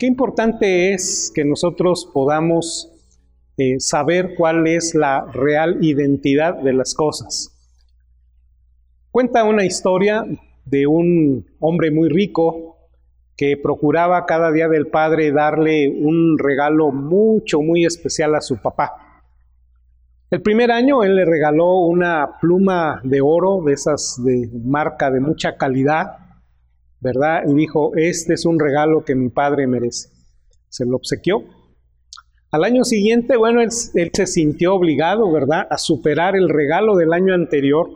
qué importante es que nosotros podamos eh, saber cuál es la real identidad de las cosas. Cuenta una historia de un hombre muy rico que procuraba cada día del padre darle un regalo mucho, muy especial a su papá. El primer año él le regaló una pluma de oro, de esas de marca de mucha calidad, ¿verdad? Y dijo, este es un regalo que mi padre merece. Se lo obsequió. Al año siguiente, bueno, él, él se sintió obligado, ¿verdad?, a superar el regalo del año anterior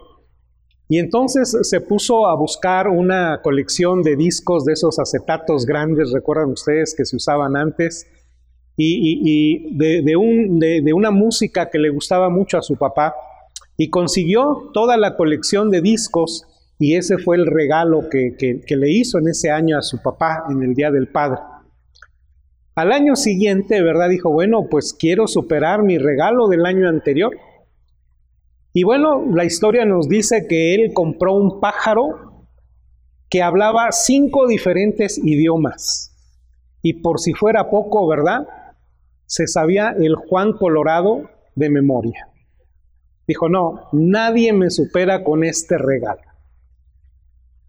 y entonces se puso a buscar una colección de discos de esos acetatos grandes, recuerdan ustedes que se usaban antes, y, de, un, de, una música que le gustaba mucho a su papá, y consiguió toda la colección de discos, y ese fue el regalo que, que le hizo en ese año a su papá en el Día del Padre. Al año siguiente, ¿verdad? Dijo, bueno, pues quiero superar mi regalo del año anterior y bueno, la historia nos dice que él compró un pájaro que hablaba cinco diferentes idiomas. Y por si fuera poco, ¿verdad? Se sabía el Juan Colorado de memoria. Dijo, no, nadie me supera con este regalo.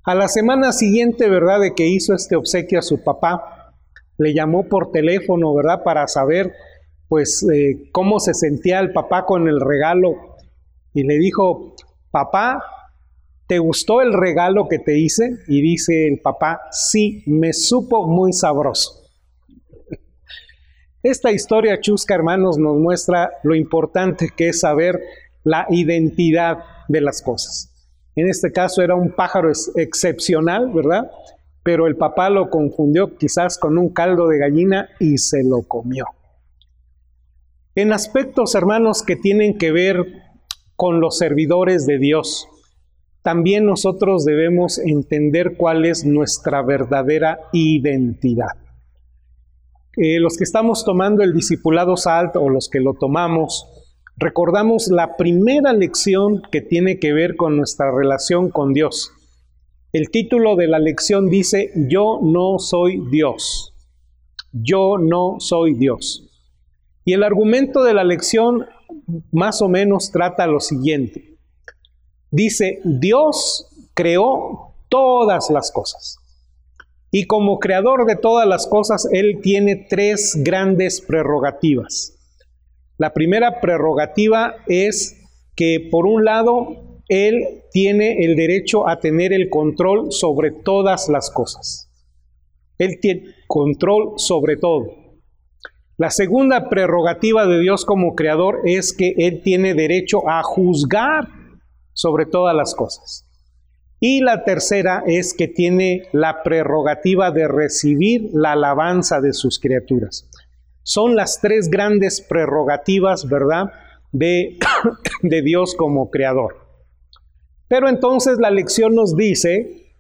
A la semana siguiente, ¿verdad? De que hizo este obsequio a su papá, le llamó por teléfono, ¿verdad? Para saber, pues, eh, cómo se sentía el papá con el regalo y le dijo, papá, ¿te gustó el regalo que te hice? Y dice el papá, sí, me supo muy sabroso. Esta historia chusca, hermanos, nos muestra lo importante que es saber la identidad de las cosas. En este caso era un pájaro excepcional, ¿verdad? Pero el papá lo confundió quizás con un caldo de gallina y se lo comió. En aspectos, hermanos, que tienen que ver con los servidores de Dios. También nosotros debemos entender cuál es nuestra verdadera identidad. Eh, los que estamos tomando el discipulado SALT o los que lo tomamos, recordamos la primera lección que tiene que ver con nuestra relación con Dios. El título de la lección dice, yo no soy Dios. Yo no soy Dios. Y el argumento de la lección más o menos trata lo siguiente. Dice, Dios creó todas las cosas. Y como creador de todas las cosas, Él tiene tres grandes prerrogativas. La primera prerrogativa es que, por un lado, Él tiene el derecho a tener el control sobre todas las cosas. Él tiene control sobre todo. La segunda prerrogativa de Dios como creador es que Él tiene derecho a juzgar sobre todas las cosas. Y la tercera es que tiene la prerrogativa de recibir la alabanza de sus criaturas. Son las tres grandes prerrogativas, ¿verdad?, de, Dios como creador. Pero entonces la lección nos dice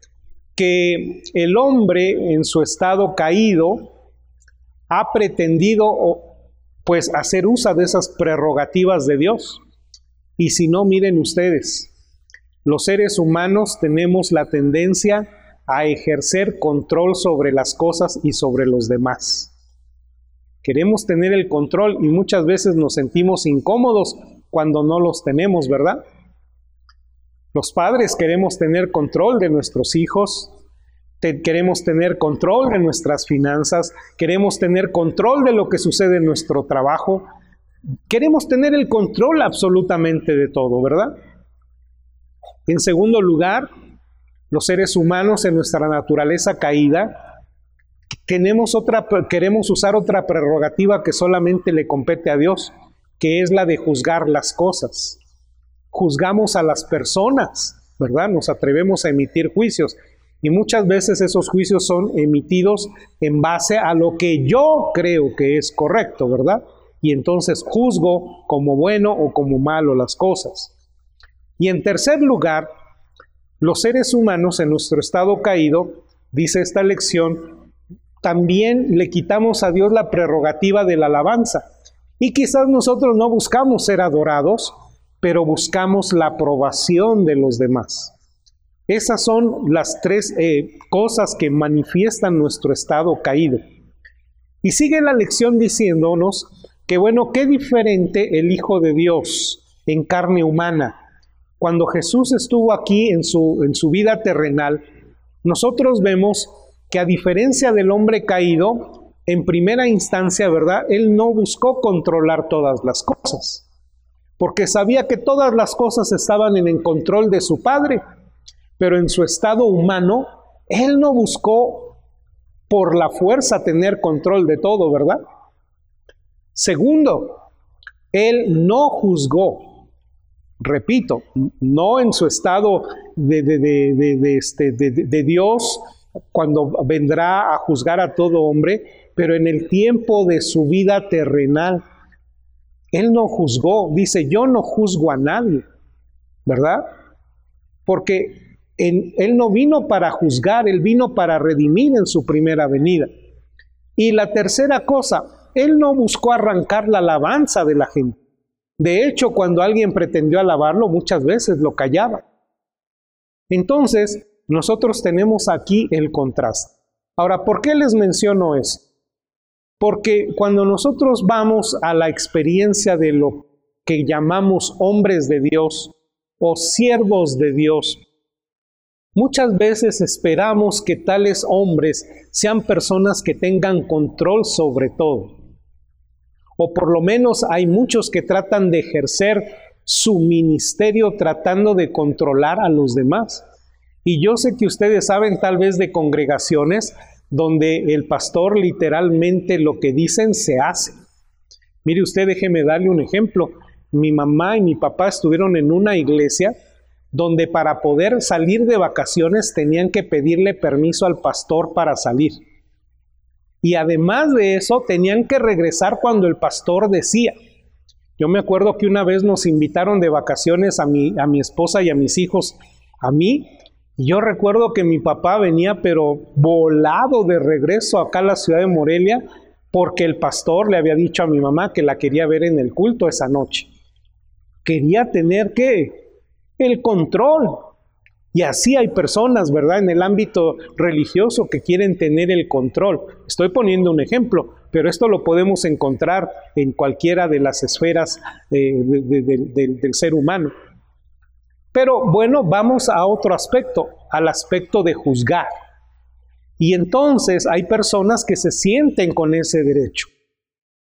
que el hombre en su estado caído, ha pretendido pues hacer uso de esas prerrogativas de Dios. Y si no, miren ustedes, los seres humanos tenemos la tendencia a ejercer control sobre las cosas y sobre los demás. Queremos tener el control y muchas veces nos sentimos incómodos cuando no los tenemos, ¿verdad? Los padres queremos tener control de nuestros hijos, queremos tener control de nuestras finanzas, queremos tener control de lo que sucede en nuestro trabajo, queremos tener el control absolutamente de todo, ¿verdad? En segundo lugar, los seres humanos en nuestra naturaleza caída, tenemos otra, queremos usar otra prerrogativa que solamente le compete a Dios, que es la de juzgar las cosas. Juzgamos a las personas, ¿verdad? Nos atrevemos a emitir juicios. Y muchas veces esos juicios son emitidos en base a lo que yo creo que es correcto, ¿verdad? Y entonces juzgo como bueno o como malo las cosas. Y en tercer lugar, los seres humanos en nuestro estado caído, dice esta lección, también le quitamos a Dios la prerrogativa de la alabanza. Y quizás nosotros no buscamos ser adorados, pero buscamos la aprobación de los demás. Esas son las tres eh, cosas que manifiestan nuestro estado caído. Y sigue la lección diciéndonos que bueno, qué diferente el Hijo de Dios en carne humana. Cuando Jesús estuvo aquí en su, en su vida terrenal, nosotros vemos que a diferencia del hombre caído, en primera instancia, ¿verdad? Él no buscó controlar todas las cosas, porque sabía que todas las cosas estaban en el control de su Padre, pero en su estado humano, Él no buscó por la fuerza tener control de todo, ¿verdad? Segundo, Él no juzgó, repito, no en su estado de, de, de, este, de Dios cuando vendrá a juzgar a todo hombre, pero en el tiempo de su vida terrenal, Él no juzgó, dice, yo no juzgo a nadie, ¿verdad? Porque Él no vino para juzgar, Él vino para redimir en su primera venida. Y la tercera cosa, Él no buscó arrancar la alabanza de la gente. De hecho, cuando alguien pretendió alabarlo, muchas veces lo callaba. Entonces, nosotros tenemos aquí el contraste. Ahora, ¿por qué les menciono eso? Porque cuando nosotros vamos a la experiencia de lo que llamamos hombres de Dios o siervos de Dios, muchas veces esperamos que tales hombres sean personas que tengan control sobre todo. O por lo menos hay muchos que tratan de ejercer su ministerio tratando de controlar a los demás. Y yo sé que ustedes saben tal vez de congregaciones donde el pastor literalmente lo que dicen se hace. Mire usted, déjeme darle un ejemplo. Mi mamá y mi papá estuvieron en una iglesia donde para poder salir de vacaciones tenían que pedirle permiso al pastor para salir. Y además de eso, tenían que regresar cuando el pastor decía. Yo me acuerdo que una vez nos invitaron de vacaciones a mi, a mi esposa y a mis hijos, a mí yo recuerdo que mi papá venía pero volado de regreso acá a la ciudad de Morelia porque el pastor le había dicho a mi mamá que la quería ver en el culto esa noche. Quería tener que el control. Y así hay personas, ¿verdad? En el ámbito religioso que quieren tener el control. Estoy poniendo un ejemplo, pero esto lo podemos encontrar en cualquiera de las esferas eh, del ser humano. Pero bueno, vamos a otro aspecto, al aspecto de juzgar. Y entonces hay personas que se sienten con ese derecho.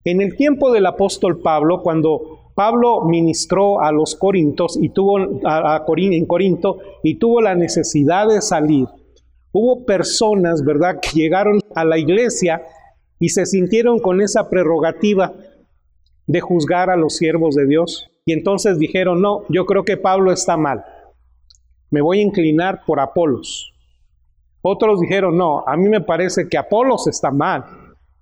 En el tiempo del apóstol Pablo, cuando Pablo ministró a los corintos y tuvo en Corinto y tuvo la necesidad de salir, hubo personas, ¿verdad?, que llegaron a la iglesia y se sintieron con esa prerrogativa de juzgar a los siervos de Dios. Y entonces dijeron, no, yo creo que Pablo está mal. Me voy a inclinar por Apolos. Otros dijeron, no, a mí me parece que Apolos está mal.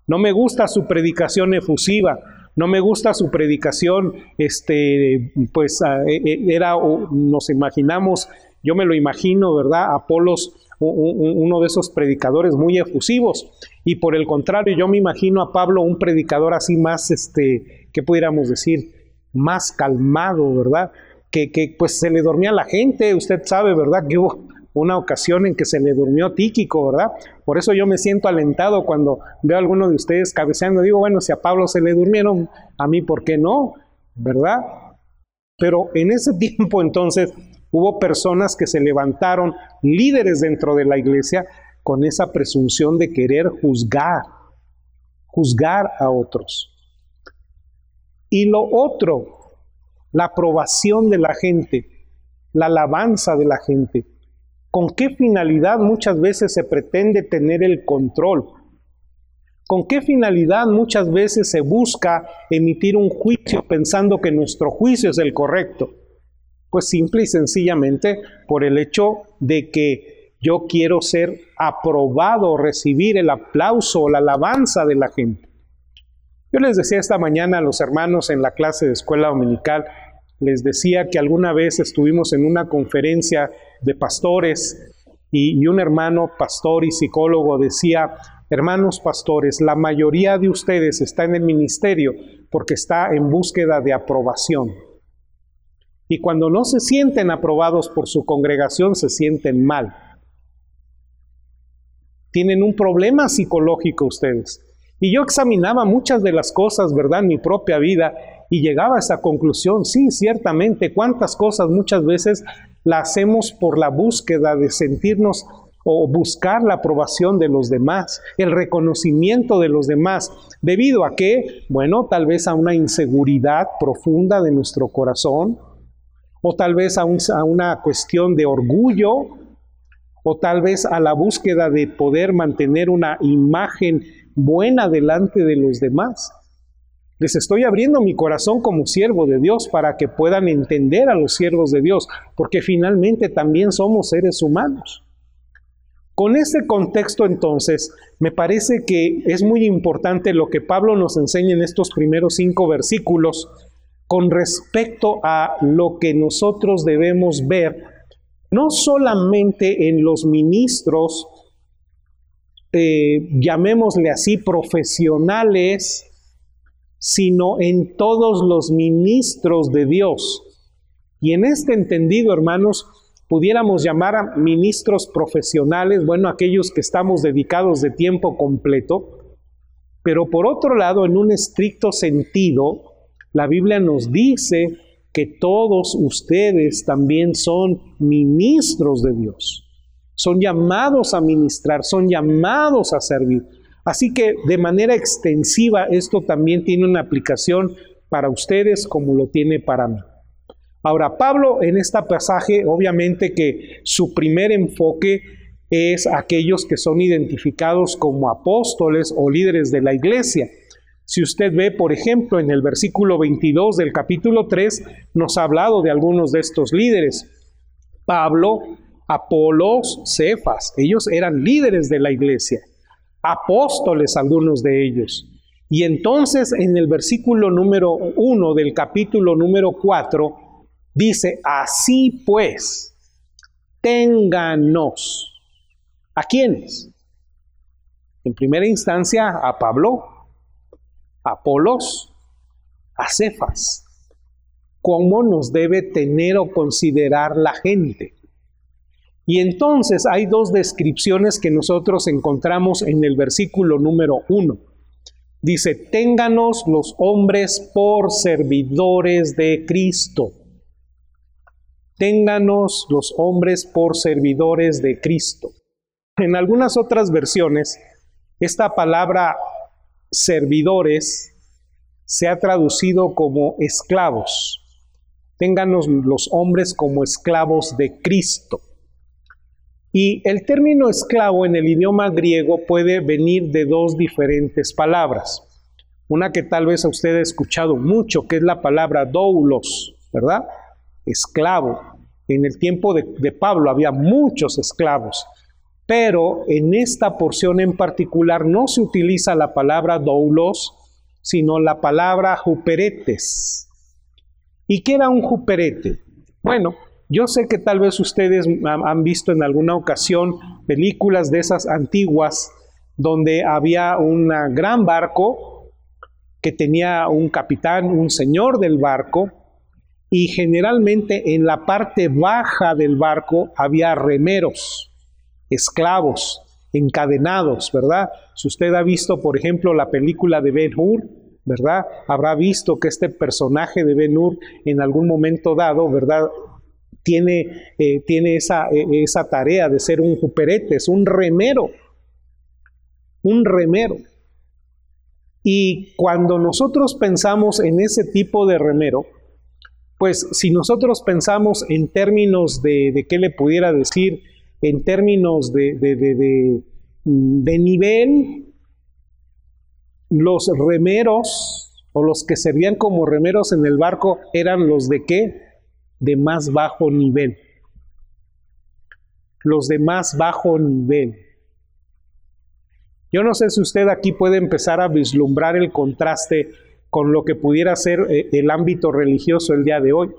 No me gusta su predicación efusiva. No me gusta su predicación, este, pues ah, e, e, era, nos imaginamos, yo me lo imagino, ¿verdad? Apolos, uno de esos predicadores muy efusivos. Y por el contrario, yo me imagino a Pablo un predicador así más, este, ¿qué pudiéramos decir? Más calmado, ¿verdad? Que, que, pues se le dormía a la gente, usted sabe, ¿verdad? Que hubo una ocasión en que se le durmió Tíquico, ¿verdad? Por eso yo me siento alentado cuando veo a alguno de ustedes cabeceando, digo, bueno, si a Pablo se le durmieron, a mí, ¿por qué no? ¿Verdad? Pero en ese tiempo entonces hubo personas que se levantaron, líderes dentro de la iglesia, con esa presunción de querer juzgar, juzgar a otros. Y lo otro, la aprobación de la gente, la alabanza de la gente. ¿Con qué finalidad muchas veces se pretende tener el control? ¿Con qué finalidad muchas veces se busca emitir un juicio pensando que nuestro juicio es el correcto? Pues simple y sencillamente por el hecho de que yo quiero ser aprobado, recibir el aplauso o la alabanza de la gente. Yo les decía esta mañana a los hermanos en la clase de escuela dominical, les decía que alguna vez estuvimos en una conferencia de pastores y, un hermano pastor y psicólogo decía, hermanos pastores, la mayoría de ustedes está en el ministerio porque está en búsqueda de aprobación. Y cuando no se sienten aprobados por su congregación, se sienten mal. Tienen un problema psicológico ustedes. Y yo examinaba muchas de las cosas, ¿verdad?, en mi propia vida y llegaba a esa conclusión, sí, ciertamente, cuántas cosas muchas veces las hacemos por la búsqueda de sentirnos o buscar la aprobación de los demás, el reconocimiento de los demás, debido a que, bueno, tal vez a una inseguridad profunda de nuestro corazón, o tal vez a una cuestión de orgullo, o tal vez a la búsqueda de poder mantener una imagen buena delante de los demás. Les estoy abriendo mi corazón como siervo de Dios para que puedan entender a los siervos de Dios, porque finalmente también somos seres humanos. Con este contexto entonces, me parece que es muy importante lo que Pablo nos enseña en estos primeros cinco versículos con respecto a lo que nosotros debemos ver, no solamente en los ministros, eh, llamémosle así, profesionales, sino en todos los ministros de Dios. Y en este entendido, hermanos, pudiéramos llamar a ministros profesionales, bueno, aquellos que estamos dedicados de tiempo completo, pero por otro lado, en un estricto sentido, la Biblia nos dice que todos ustedes también son ministros de Dios. Son llamados a ministrar, son llamados a servir. Así que de manera extensiva esto también tiene una aplicación para ustedes como lo tiene para mí. Ahora, Pablo en este pasaje, obviamente que su primer enfoque es aquellos que son identificados como apóstoles o líderes de la iglesia. Si usted ve, por ejemplo, en el versículo 22 del capítulo 3, nos ha hablado de algunos de estos líderes. Pablo, Apolos, Cefas, ellos eran líderes de la iglesia, apóstoles algunos de ellos. Y entonces en el versículo número 1 del capítulo número 4, Dice, así pues, ténganos. ¿A quiénes? En primera instancia a Pablo, Apolos, a Cefas. ¿Cómo nos debe tener o considerar la gente? Y entonces hay dos descripciones que nosotros encontramos en el versículo número uno. Dice, ténganos los hombres por servidores de Cristo ténganos los hombres por servidores de Cristo. En algunas otras versiones, esta palabra servidores se ha traducido como esclavos. Ténganos los hombres como esclavos de Cristo. Y el término esclavo en el idioma griego puede venir de dos diferentes palabras. Una que tal vez usted ha escuchado mucho, que es la palabra doulos, ¿verdad? Esclavo. En el tiempo de, Pablo había muchos esclavos, pero en esta porción en particular no se utiliza la palabra doulos, sino la palabra juperetes. ¿Y qué era un juperete? Bueno, yo sé que tal vez ustedes han visto en alguna ocasión películas de esas antiguas donde había un gran barco que tenía un capitán, un señor del barco, y generalmente en la parte baja del barco había remeros, esclavos, encadenados, ¿verdad? Si usted ha visto, por ejemplo, la película de Ben Hur, ¿verdad? Habrá visto que este personaje de Ben Hur en algún momento dado, ¿verdad? Tiene, eh, tiene esa, eh, esa tarea de ser un juperete, es un remero, un remero. Y cuando nosotros pensamos en ese tipo de remero, pues si nosotros pensamos en términos de, qué le pudiera decir, en términos de, de, nivel, los remeros o los que servían como remeros en el barco eran los de qué? De más bajo nivel. Los de más bajo nivel. Yo no sé si usted aquí puede empezar a vislumbrar el contraste con lo que pudiera ser eh, el ámbito religioso el día de hoy.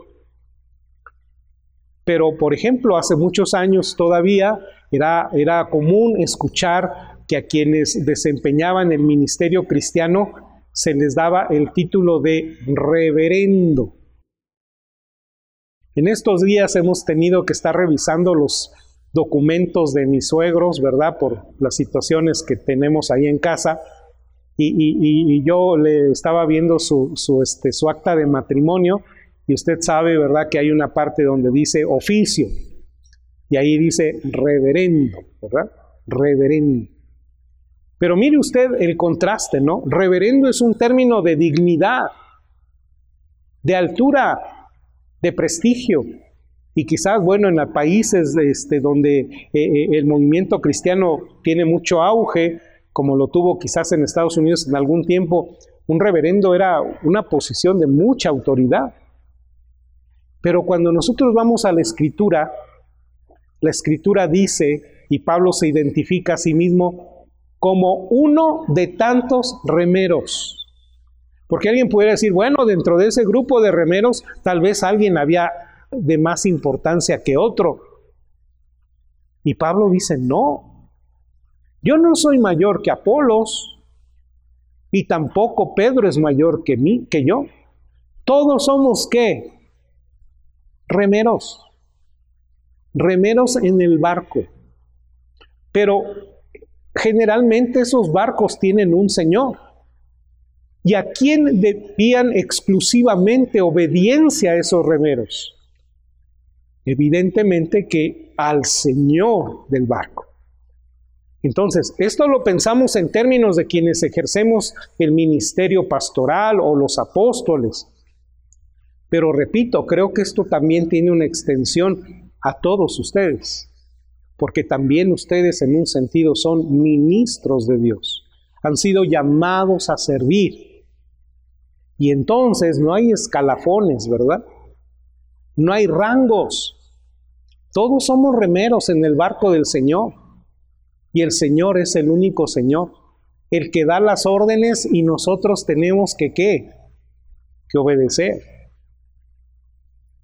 Pero, por ejemplo, hace muchos años todavía era, era común escuchar que a quienes desempeñaban el ministerio cristiano se les daba el título de reverendo. En estos días hemos tenido que estar revisando los documentos de mis suegros, ¿verdad? Por las situaciones que tenemos ahí en casa y, yo le estaba viendo su, este, su acta de matrimonio y usted sabe, ¿verdad?, que hay una parte donde dice oficio y ahí dice reverendo, ¿verdad? Reverendo. Pero mire usted el contraste, ¿no? Reverendo es un término de dignidad, de altura, de prestigio. Y quizás, bueno, en los países este, donde eh, eh, el movimiento cristiano tiene mucho auge, como lo tuvo quizás en Estados Unidos en algún tiempo, un reverendo era una posición de mucha autoridad. Pero cuando nosotros vamos a la escritura, la escritura dice, y Pablo se identifica a sí mismo como uno de tantos remeros. Porque alguien pudiera decir, bueno, dentro de ese grupo de remeros tal vez alguien había de más importancia que otro. Y Pablo dice, no, yo no soy mayor que Apolos, y tampoco Pedro es mayor que mí, que yo. Todos somos qué? remeros, remeros en el barco. Pero generalmente esos barcos tienen un señor. ¿Y a quién debían exclusivamente obediencia a esos remeros? Evidentemente que al señor del barco. Entonces, esto lo pensamos en términos de quienes ejercemos el ministerio pastoral o los apóstoles. Pero repito, creo que esto también tiene una extensión a todos ustedes, porque también ustedes en un sentido son ministros de Dios, han sido llamados a servir. Y entonces no hay escalafones, ¿verdad? No hay rangos. Todos somos remeros en el barco del Señor. Y el Señor es el único Señor, el que da las órdenes y nosotros tenemos que qué? Que obedecer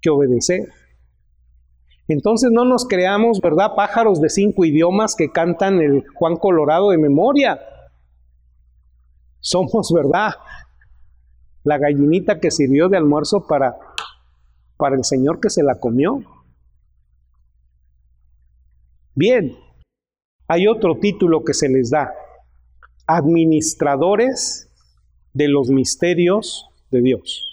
que obedecer. Entonces no nos creamos, ¿verdad? Pájaros de cinco idiomas que cantan el Juan Colorado de memoria. Somos, ¿verdad? La gallinita que sirvió de almuerzo para, para el Señor que se la comió. Bien, hay otro título que se les da. Administradores de los misterios de Dios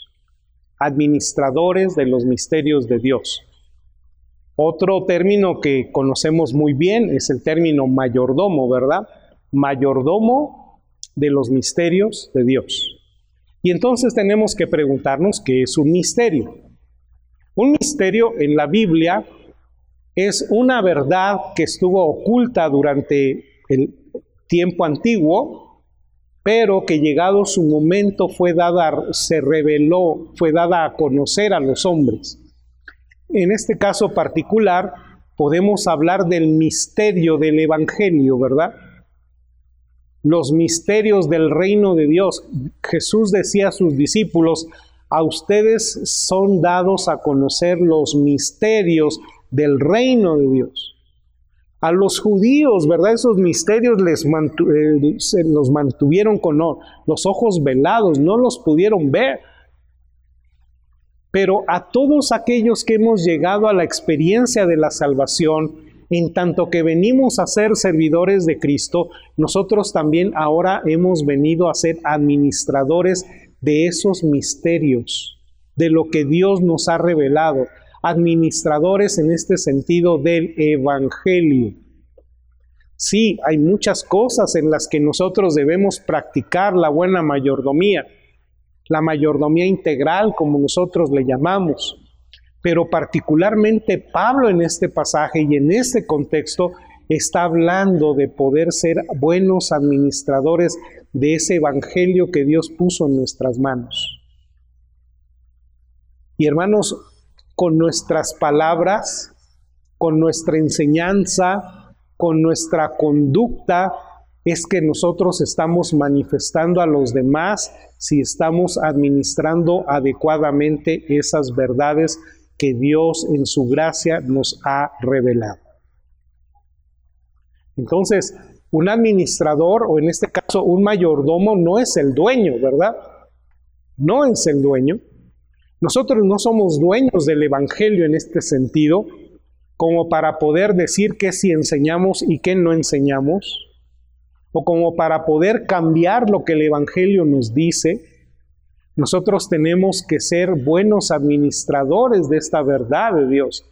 administradores de los misterios de Dios. Otro término que conocemos muy bien es el término mayordomo, ¿verdad? Mayordomo de los misterios de Dios. Y entonces tenemos que preguntarnos qué es un misterio. Un misterio en la Biblia es una verdad que estuvo oculta durante el tiempo antiguo, pero que llegado su momento fue dada, se reveló, fue dada a conocer a los hombres. En este caso particular, podemos hablar del misterio del Evangelio, ¿verdad? Los misterios del reino de Dios. Jesús decía a sus discípulos, a ustedes son dados a conocer los misterios del reino de Dios a los judíos, ¿verdad? Esos misterios les eh, se los mantuvieron con los ojos velados, no los pudieron ver. Pero a todos aquellos que hemos llegado a la experiencia de la salvación, en tanto que venimos a ser servidores de Cristo, nosotros también ahora hemos venido a ser administradores de esos misterios, de lo que Dios nos ha revelado administradores en este sentido del Evangelio. Sí, hay muchas cosas en las que nosotros debemos practicar la buena mayordomía, la mayordomía integral como nosotros le llamamos. Pero particularmente Pablo en este pasaje y en este contexto está hablando de poder ser buenos administradores de ese evangelio que Dios puso en nuestras manos. Y hermanos, con nuestras palabras, con nuestra enseñanza, con nuestra conducta, es que nosotros estamos manifestando a los demás si estamos administrando adecuadamente esas verdades que Dios en su gracia nos ha revelado. Entonces, un administrador o en este caso un mayordomo no es el dueño, ¿verdad? No es el dueño, nosotros no somos dueños del Evangelio en este sentido, como para poder decir qué si enseñamos y qué no enseñamos, o como para poder cambiar lo que el Evangelio nos dice, nosotros tenemos que ser buenos administradores de esta verdad de Dios.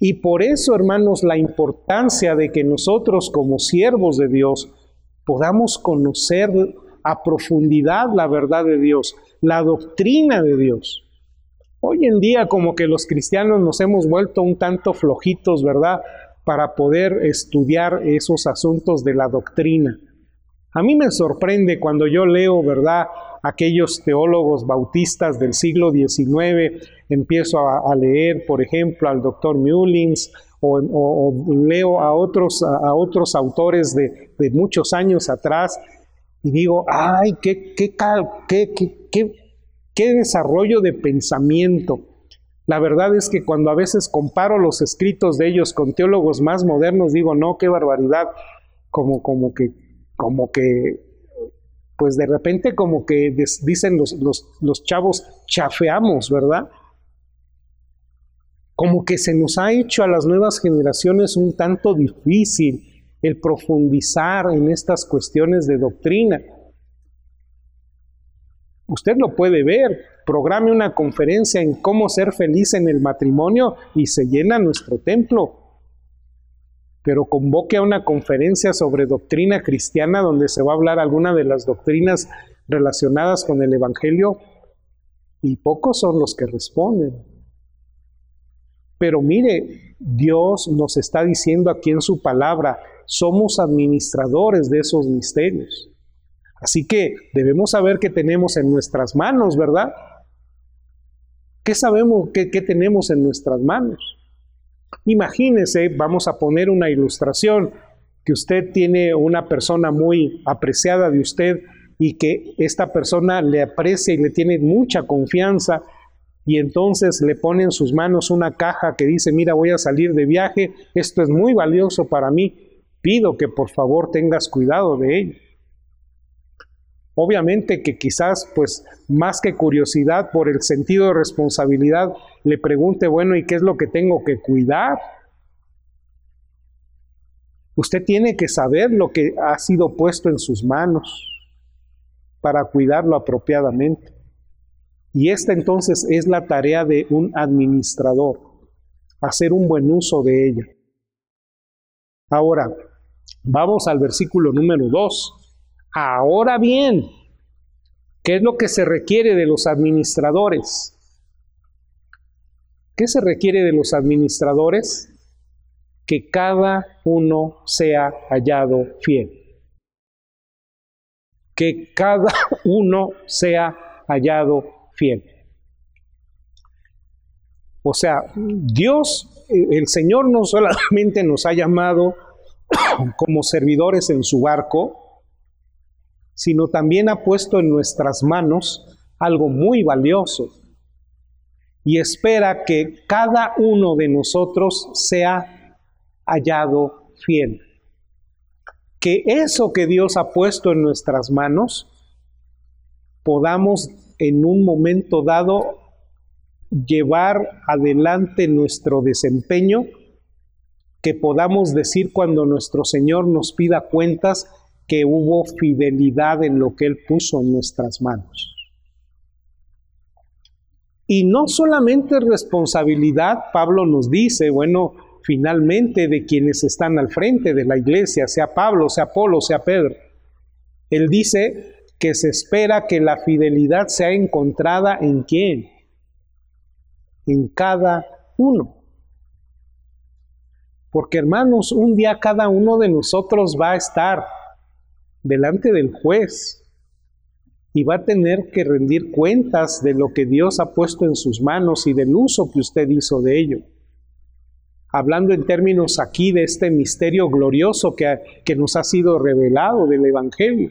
Y por eso, hermanos, la importancia de que nosotros como siervos de Dios podamos conocer a profundidad la verdad de Dios, la doctrina de Dios. Hoy en día como que los cristianos nos hemos vuelto un tanto flojitos, ¿verdad? Para poder estudiar esos asuntos de la doctrina. A mí me sorprende cuando yo leo, ¿verdad? Aquellos teólogos bautistas del siglo XIX, empiezo a, leer, por ejemplo, al doctor Mullins, o, leo a otros, a, otros autores de, muchos años atrás, y digo, ay, qué, qué, qué, qué qué desarrollo de pensamiento. La verdad es que cuando a veces comparo los escritos de ellos con teólogos más modernos, digo, no, qué barbaridad, como, como que, como que, pues de repente como que dicen los, los, chavos, chafeamos, ¿verdad? Como que se nos ha hecho a las nuevas generaciones un tanto difícil el profundizar en estas cuestiones de doctrina. Usted lo puede ver, programe una conferencia en cómo ser feliz en el matrimonio y se llena nuestro templo. Pero convoque a una conferencia sobre doctrina cristiana donde se va a hablar alguna de las doctrinas relacionadas con el Evangelio y pocos son los que responden. Pero mire, Dios nos está diciendo aquí en su palabra, somos administradores de esos misterios. Así que debemos saber qué tenemos en nuestras manos, ¿verdad? ¿Qué sabemos qué, tenemos en nuestras manos? Imagínese, vamos a poner una ilustración, que usted tiene una persona muy apreciada de usted y que esta persona le aprecia y le tiene mucha confianza y entonces le pone en sus manos una caja que dice, mira, voy a salir de viaje, esto es muy valioso para mí, pido que por favor tengas cuidado de ello. Obviamente que quizás, pues, más que curiosidad por el sentido de responsabilidad, le pregunte, bueno, ¿y qué es lo que tengo que cuidar? Usted tiene que saber lo que ha sido puesto en sus manos para cuidarlo apropiadamente. Y esta entonces es la tarea de un administrador, hacer un buen uso de ella. Ahora, vamos al versículo número 2. Ahora bien, ¿qué es lo que se requiere de los administradores? ¿Qué se requiere de los administradores? Que cada uno sea hallado fiel. Que cada uno sea hallado fiel. O sea, Dios, el Señor no solamente nos ha llamado como servidores en su barco, sino también ha puesto en nuestras manos algo muy valioso y espera que cada uno de nosotros sea hallado fiel. Que eso que Dios ha puesto en nuestras manos podamos en un momento dado llevar adelante nuestro desempeño, que podamos decir cuando nuestro Señor nos pida cuentas, que hubo fidelidad en lo que Él puso en nuestras manos. Y no solamente responsabilidad, Pablo nos dice, bueno, finalmente de quienes están al frente de la iglesia, sea Pablo, sea Apolo, sea Pedro. Él dice que se espera que la fidelidad sea encontrada en quién? En cada uno. Porque hermanos, un día cada uno de nosotros va a estar delante del juez y va a tener que rendir cuentas de lo que Dios ha puesto en sus manos y del uso que usted hizo de ello. Hablando en términos aquí de este misterio glorioso que, que nos ha sido revelado del Evangelio.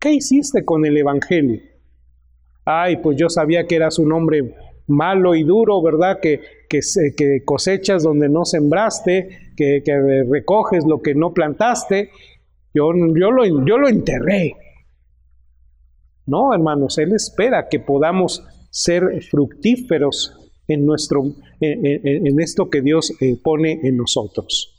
¿Qué hiciste con el Evangelio? Ay, pues yo sabía que eras un hombre malo y duro, ¿verdad? Que, que, que cosechas donde no sembraste, que, que recoges lo que no plantaste, yo, yo, lo, yo lo enterré. No, hermanos, Él espera que podamos ser fructíferos en, nuestro, en, esto que Dios eh, pone en nosotros.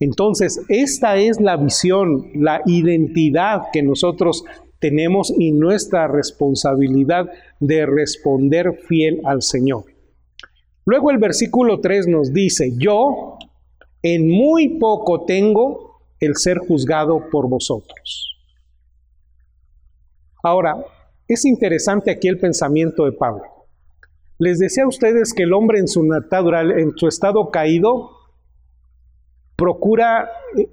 Entonces, esta es la visión, la identidad que nosotros tenemos y nuestra responsabilidad de responder fiel al Señor. Luego el versículo 3 nos dice, yo en muy poco tengo el ser juzgado por vosotros. Ahora, es interesante aquí el pensamiento de Pablo. Les decía a ustedes que el hombre en su en su estado caído, procura eh,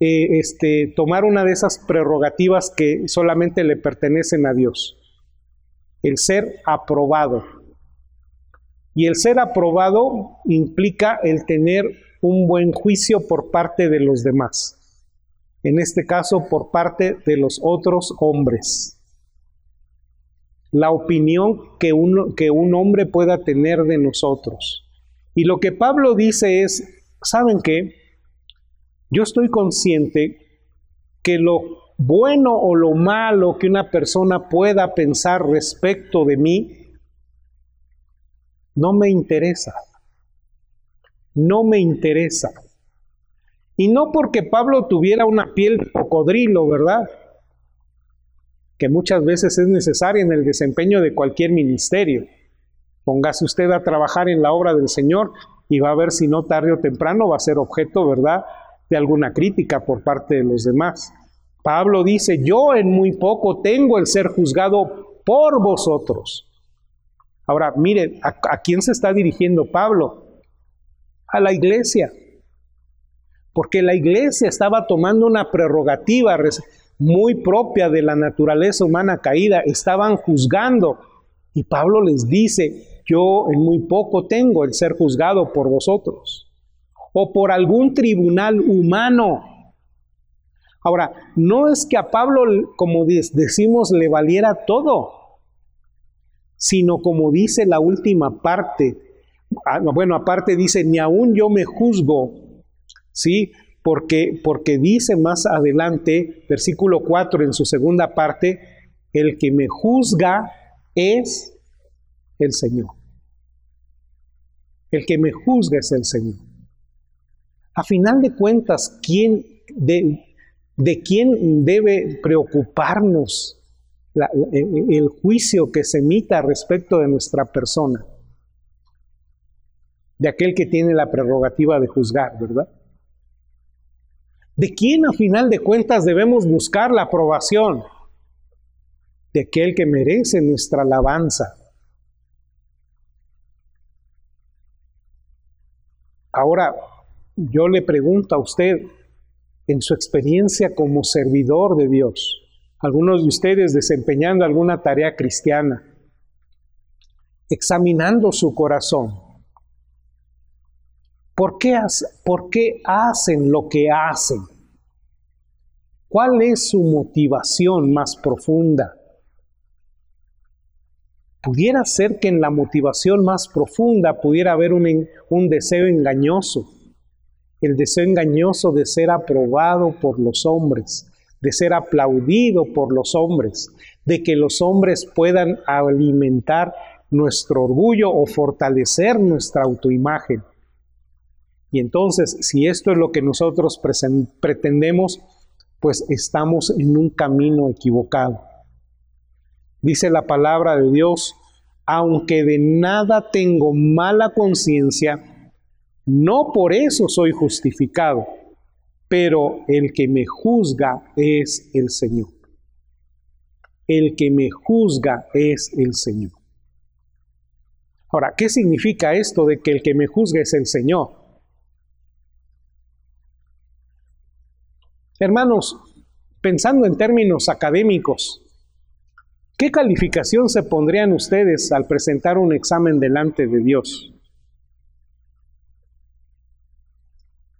eh, este, tomar una de esas prerrogativas que solamente le pertenecen a Dios, el ser aprobado. Y el ser aprobado implica el tener un buen juicio por parte de los demás, en este caso por parte de los otros hombres. La opinión que, que un hombre pueda tener de nosotros. Y lo que Pablo dice es, ¿saben qué? Yo estoy consciente que lo bueno o lo malo que una persona pueda pensar respecto de mí no me interesa. No me interesa. Y no porque Pablo tuviera una piel cocodrilo, ¿verdad? Que muchas veces es necesaria en el desempeño de cualquier ministerio. Póngase usted a trabajar en la obra del Señor y va a ver si no tarde o temprano va a ser objeto, ¿verdad?, de alguna crítica por parte de los demás. Pablo dice, yo en muy poco tengo el ser juzgado por vosotros. Ahora, mire, ¿a, ¿a, quién se está dirigiendo Pablo? A la iglesia. Porque la iglesia estaba tomando una prerrogativa muy propia de la naturaleza humana caída. Estaban juzgando. Y Pablo les dice, yo en muy poco tengo el ser juzgado por vosotros o por algún tribunal humano. Ahora, no es que a Pablo, como decimos, le valiera todo, sino como dice la última parte, bueno, aparte dice, ni aún yo me juzgo, ¿sí? Porque, porque dice más adelante, versículo 4 en su segunda parte, el que me juzga es el Señor. El que me juzga es el Señor. A final de cuentas, ¿quién de, de quién debe preocuparnos el juicio que se emita respecto de nuestra persona? De aquel que tiene la prerrogativa de juzgar, ¿verdad? ¿De quién a final de cuentas debemos buscar la aprobación? De aquel que merece nuestra alabanza. Ahora, yo le pregunto a usted, en su experiencia como servidor de Dios, algunos de ustedes desempeñando alguna tarea cristiana, examinando su corazón, ¿por qué, ¿por qué hacen lo que hacen? ¿Cuál es su motivación más profunda? Pudiera ser que en la motivación más profunda pudiera haber un, un deseo engañoso el deseo engañoso de ser aprobado por los hombres, de ser aplaudido por los hombres, de que los hombres puedan alimentar nuestro orgullo o fortalecer nuestra autoimagen. Y entonces, si esto es lo que nosotros pretendemos, pues estamos en un camino equivocado. Dice la palabra de Dios, aunque de nada tengo mala conciencia, no por eso soy justificado, pero el que me juzga es el Señor. El que me juzga es el Señor. Ahora, ¿qué significa esto de que el que me juzga es el Señor? Hermanos, pensando en términos académicos, ¿qué calificación se pondrían ustedes al presentar un examen delante de Dios?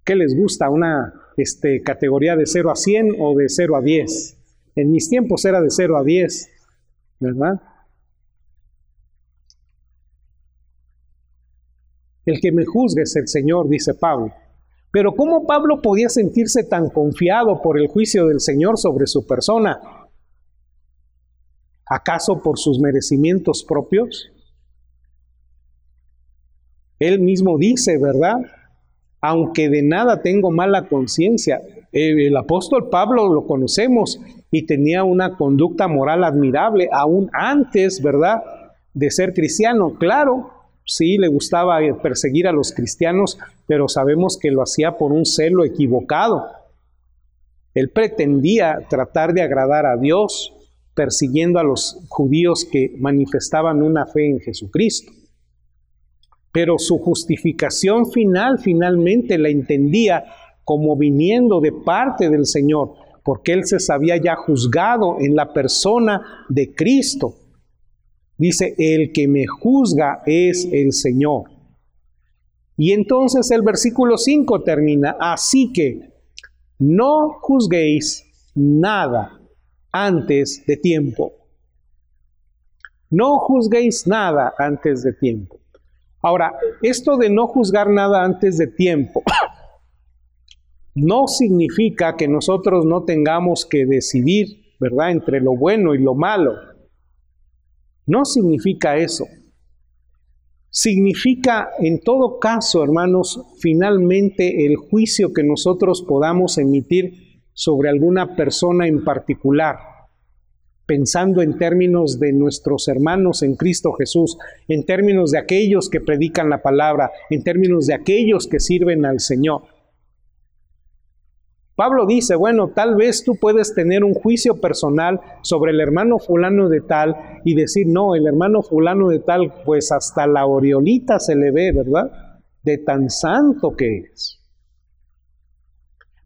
¿Qué les gusta? ¿Una este, categoría de 0 a 100 o de 0 a 10? En mis tiempos era de 0 a 10, ¿verdad? El que me juzgue es el Señor, dice Pablo. Pero ¿cómo Pablo podía sentirse tan confiado por el juicio del Señor sobre su persona? ¿Acaso por sus merecimientos propios? Él mismo dice, ¿verdad? aunque de nada tengo mala conciencia. El apóstol Pablo lo conocemos y tenía una conducta moral admirable, aún antes, ¿verdad?, de ser cristiano. Claro, sí le gustaba perseguir a los cristianos, pero sabemos que lo hacía por un celo equivocado. Él pretendía tratar de agradar a Dios, persiguiendo a los judíos que manifestaban una fe en Jesucristo. Pero su justificación final finalmente la entendía como viniendo de parte del Señor, porque él se sabía ya juzgado en la persona de Cristo. Dice, el que me juzga es el Señor. Y entonces el versículo 5 termina, así que no juzguéis nada antes de tiempo. No juzguéis nada antes de tiempo. Ahora, esto de no juzgar nada antes de tiempo no significa que nosotros no tengamos que decidir, ¿verdad?, entre lo bueno y lo malo. No significa eso. Significa, en todo caso, hermanos, finalmente el juicio que nosotros podamos emitir sobre alguna persona en particular, pensando en términos de nuestros hermanos en Cristo Jesús, en términos de aquellos que predican la palabra, en términos de aquellos que sirven al Señor. Pablo dice, bueno, tal vez tú puedes tener un juicio personal sobre el hermano fulano de tal y decir, no, el hermano fulano de tal, pues hasta la oriolita se le ve, ¿verdad? De tan santo que es.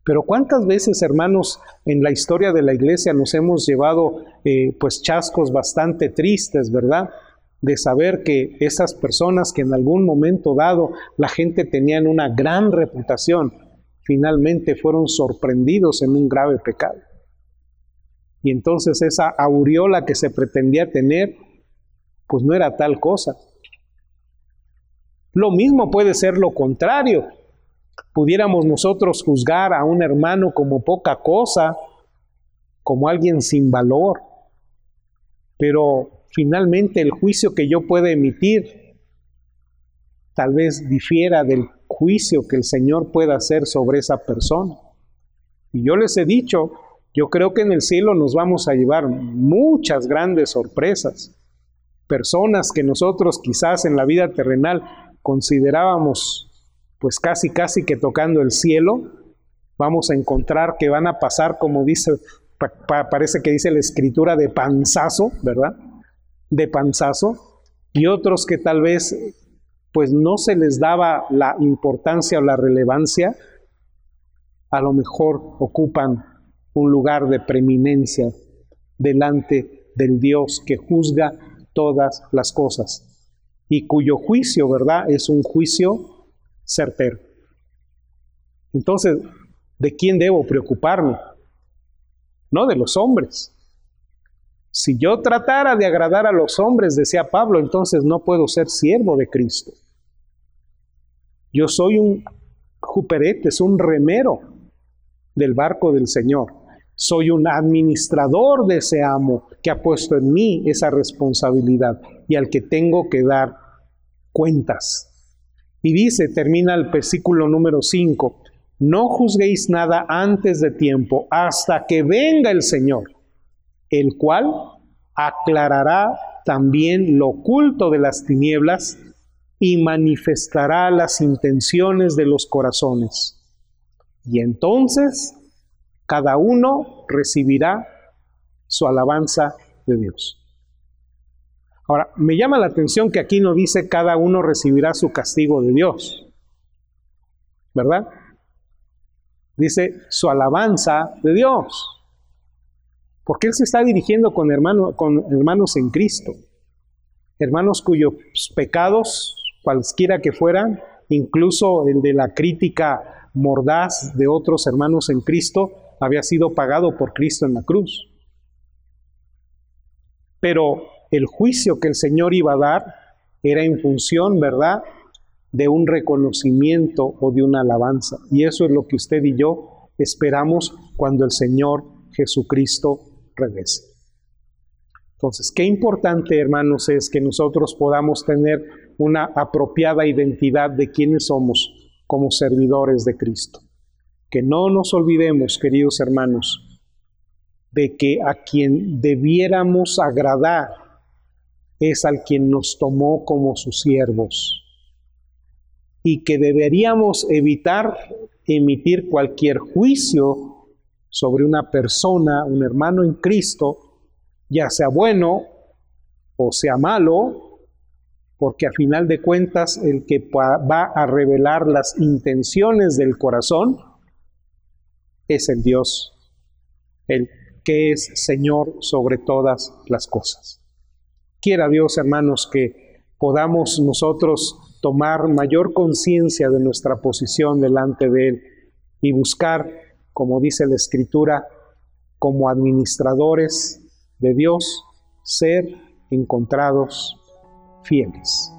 Pero cuántas veces, hermanos, en la historia de la iglesia nos hemos llevado eh, pues chascos bastante tristes, ¿verdad? De saber que esas personas que en algún momento dado la gente tenían una gran reputación, finalmente fueron sorprendidos en un grave pecado. Y entonces esa aureola que se pretendía tener, pues no era tal cosa. Lo mismo puede ser lo contrario pudiéramos nosotros juzgar a un hermano como poca cosa, como alguien sin valor, pero finalmente el juicio que yo pueda emitir tal vez difiera del juicio que el Señor pueda hacer sobre esa persona. Y yo les he dicho, yo creo que en el cielo nos vamos a llevar muchas grandes sorpresas. Personas que nosotros quizás en la vida terrenal considerábamos pues casi, casi que tocando el cielo, vamos a encontrar que van a pasar, como dice, parece que dice la escritura, de panzazo, ¿verdad? De panzazo, y otros que tal vez, pues no se les daba la importancia o la relevancia, a lo mejor ocupan un lugar de preeminencia delante del Dios que juzga todas las cosas y cuyo juicio, ¿verdad? Es un juicio certero. Entonces, ¿de quién debo preocuparme? No de los hombres. Si yo tratara de agradar a los hombres, decía Pablo, entonces no puedo ser siervo de Cristo. Yo soy un es un remero del barco del Señor. Soy un administrador de ese amo que ha puesto en mí esa responsabilidad y al que tengo que dar cuentas. Y dice, termina el versículo número 5, no juzguéis nada antes de tiempo hasta que venga el Señor, el cual aclarará también lo oculto de las tinieblas y manifestará las intenciones de los corazones. Y entonces cada uno recibirá su alabanza de Dios. Ahora, me llama la atención que aquí no dice cada uno recibirá su castigo de Dios. ¿Verdad? Dice su alabanza de Dios. Porque Él se está dirigiendo con, con hermanos en Cristo. Hermanos cuyos pecados, cualquiera que fueran, incluso el de la crítica mordaz de otros hermanos en Cristo, había sido pagado por Cristo en la cruz. Pero el juicio que el Señor iba a dar era en función, ¿verdad?, de un reconocimiento o de una alabanza. Y eso es lo que usted y yo esperamos cuando el Señor Jesucristo regrese. Entonces, qué importante, hermanos, es que nosotros podamos tener una apropiada identidad de quiénes somos como servidores de Cristo. Que no nos olvidemos, queridos hermanos, de que a quien debiéramos agradar es al quien nos tomó como sus siervos y que deberíamos evitar emitir cualquier juicio sobre una persona, un hermano en Cristo, ya sea bueno o sea malo, porque a final de cuentas el que va a revelar las intenciones del corazón es el Dios, el que es Señor sobre todas las cosas. Quiera Dios, hermanos, que podamos nosotros tomar mayor conciencia de nuestra posición delante de Él y buscar, como dice la Escritura, como administradores de Dios, ser encontrados fieles.